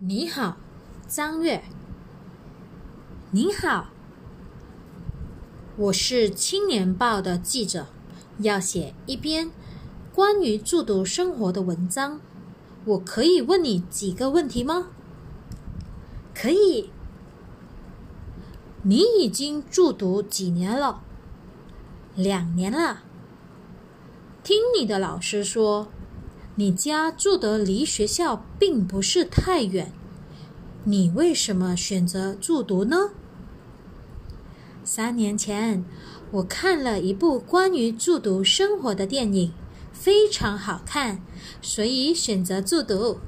你好，张月。你好，我是《青年报》的记者，要写一篇关于驻读生活的文章。我可以问你几个问题吗？可以。你已经驻读几年了？两年了。听你的老师说。你家住的离学校并不是太远，你为什么选择住读呢？三年前，我看了一部关于住读生活的电影，非常好看，所以选择住读。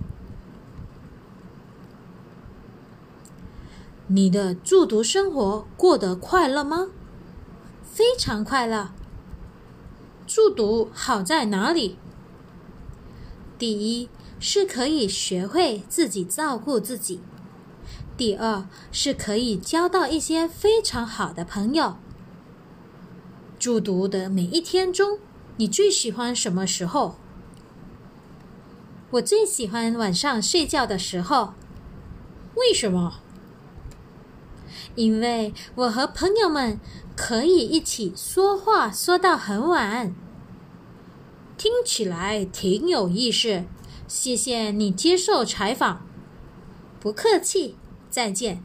你的住读生活过得快乐吗？非常快乐。住读好在哪里？第一是可以学会自己照顾自己，第二是可以交到一些非常好的朋友。住读的每一天中，你最喜欢什么时候？我最喜欢晚上睡觉的时候。为什么？因为我和朋友们可以一起说话说到很晚。听起来挺有意思，谢谢你接受采访。不客气，再见。